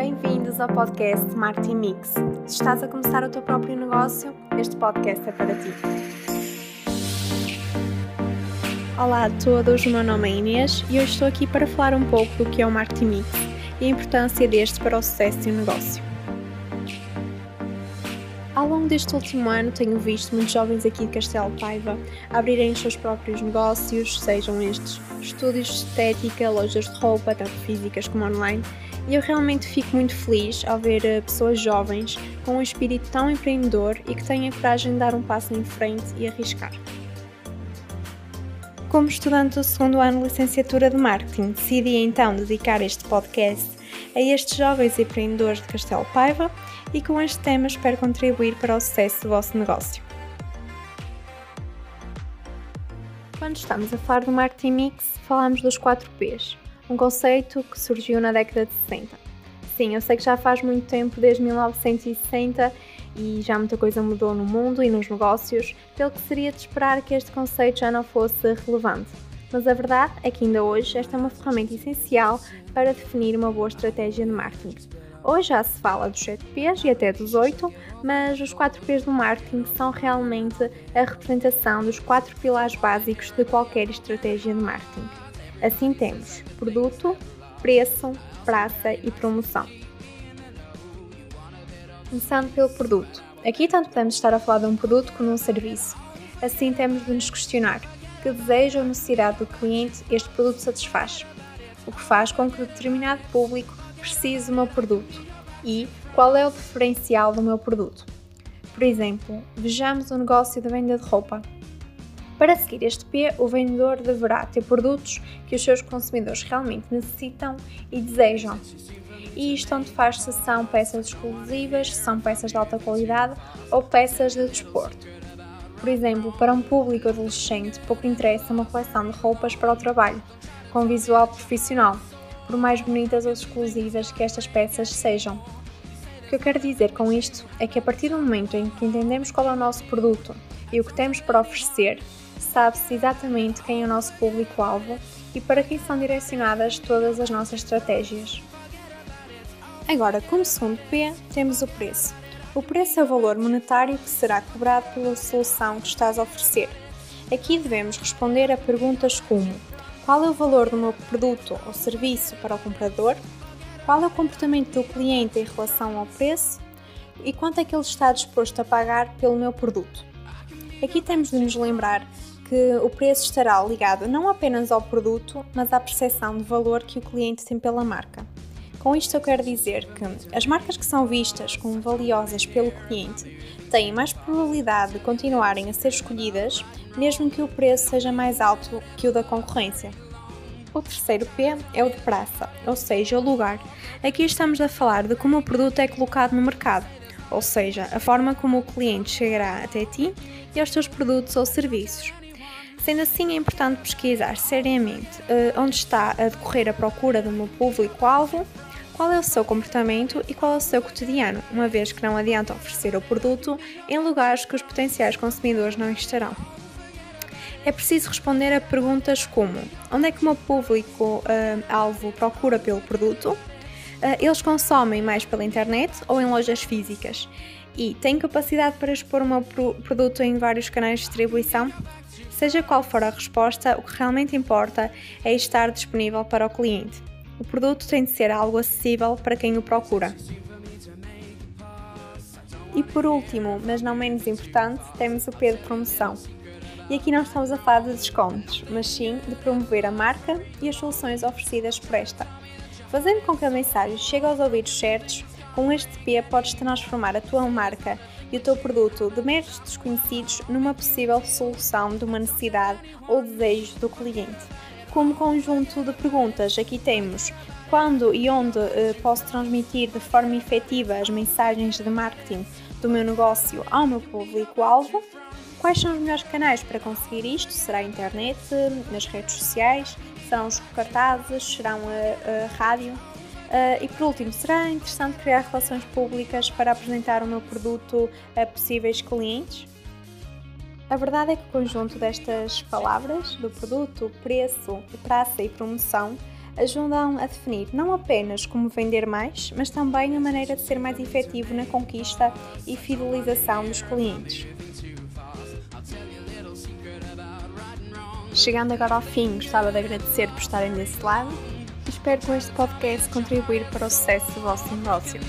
Bem-vindos ao podcast Marketing Mix. Se estás a começar o teu próprio negócio, este podcast é para ti. Olá a todos, o meu nome é Inês e hoje estou aqui para falar um pouco do que é o Marketing Mix e a importância deste para o sucesso de um negócio. Ao longo deste último ano, tenho visto muitos jovens aqui de Castelo Paiva abrirem os seus próprios negócios, sejam estes estúdios de estética, lojas de roupa, tanto físicas como online, e eu realmente fico muito feliz ao ver eh, pessoas jovens com um espírito tão empreendedor e que têm a coragem de dar um passo em frente e arriscar. Como estudante do segundo ano de licenciatura de marketing, decidi então dedicar este podcast a estes jovens empreendedores de Castelo Paiva e com este tema espero contribuir para o sucesso do vosso negócio. Quando estamos a falar do marketing mix, falamos dos 4 P's, um conceito que surgiu na década de 60. Sim, eu sei que já faz muito tempo, desde 1960, e já muita coisa mudou no mundo e nos negócios, pelo que seria de esperar que este conceito já não fosse relevante. Mas a verdade é que ainda hoje esta é uma ferramenta essencial para definir uma boa estratégia de marketing. Hoje já se fala dos 7 P's e até dos 8, mas os 4 P's do marketing são realmente a representação dos 4 pilares básicos de qualquer estratégia de marketing. Assim temos produto, preço, praça e promoção. Começando pelo produto. Aqui tanto podemos estar a falar de um produto como de um serviço. Assim temos de nos questionar que desejo ou necessidade do cliente este produto satisfaz, o que faz com que determinado público precise do meu produto e qual é o diferencial do meu produto. Por exemplo, vejamos o um negócio de venda de roupa. Para seguir este P, o vendedor deverá ter produtos que os seus consumidores realmente necessitam e desejam. E isto onde faz se são peças exclusivas, se são peças de alta qualidade ou peças de desporto. Por exemplo, para um público adolescente, pouco interessa uma coleção de roupas para o trabalho, com visual profissional, por mais bonitas ou exclusivas que estas peças sejam. Que eu quero dizer com isto é que a partir do momento em que entendemos qual é o nosso produto e o que temos para oferecer, sabe-se exatamente quem é o nosso público-alvo e para quem são direcionadas todas as nossas estratégias. Agora, como segundo P, temos o preço. O preço é o valor monetário que será cobrado pela solução que estás a oferecer. Aqui devemos responder a perguntas como: qual é o valor do meu produto ou serviço para o comprador? Qual é o comportamento do cliente em relação ao preço? E quanto é que ele está disposto a pagar pelo meu produto? Aqui temos de nos lembrar que o preço estará ligado não apenas ao produto, mas à percepção de valor que o cliente tem pela marca. Com isto eu quero dizer que as marcas que são vistas como valiosas pelo cliente têm mais probabilidade de continuarem a ser escolhidas, mesmo que o preço seja mais alto que o da concorrência. O terceiro P é o de praça, ou seja, o lugar. Aqui estamos a falar de como o produto é colocado no mercado, ou seja, a forma como o cliente chegará até ti e aos teus produtos ou serviços. Sendo assim, é importante pesquisar seriamente uh, onde está a decorrer a procura do meu público-alvo, qual é o seu comportamento e qual é o seu cotidiano, uma vez que não adianta oferecer o produto em lugares que os potenciais consumidores não É preciso responder a perguntas como: onde é que o meu público-alvo uh, procura pelo produto? Uh, eles consomem mais pela internet ou em lojas físicas? E têm capacidade para expor o meu produto em vários canais de distribuição? Seja qual for a resposta, o que realmente importa é estar disponível para o cliente. O produto tem de ser algo acessível para quem o procura. E por último, mas não menos importante, temos o P de promoção. E aqui não estamos a falar de descontos, mas sim de promover a marca e as soluções oferecidas por esta. Fazendo com que a mensagem chegue aos ouvidos certos, com este P podes transformar a tua marca e o teu produto de meros desconhecidos numa possível solução de uma necessidade ou desejo do cliente. Como conjunto de perguntas, aqui temos quando e onde eh, posso transmitir de forma efetiva as mensagens de marketing do meu negócio ao meu público-alvo, quais são os melhores canais para conseguir isto? Será a internet, nas redes sociais, serão os cartazes, serão a, a rádio? Uh, e por último, será interessante criar relações públicas para apresentar o meu produto a possíveis clientes? A verdade é que o conjunto destas palavras, do produto, preço, praça e promoção, ajudam a definir não apenas como vender mais, mas também a maneira de ser mais efetivo na conquista e fidelização dos clientes. Chegando agora ao fim, gostava de agradecer por estarem desse lado e espero com este podcast contribuir para o sucesso do vosso negócio.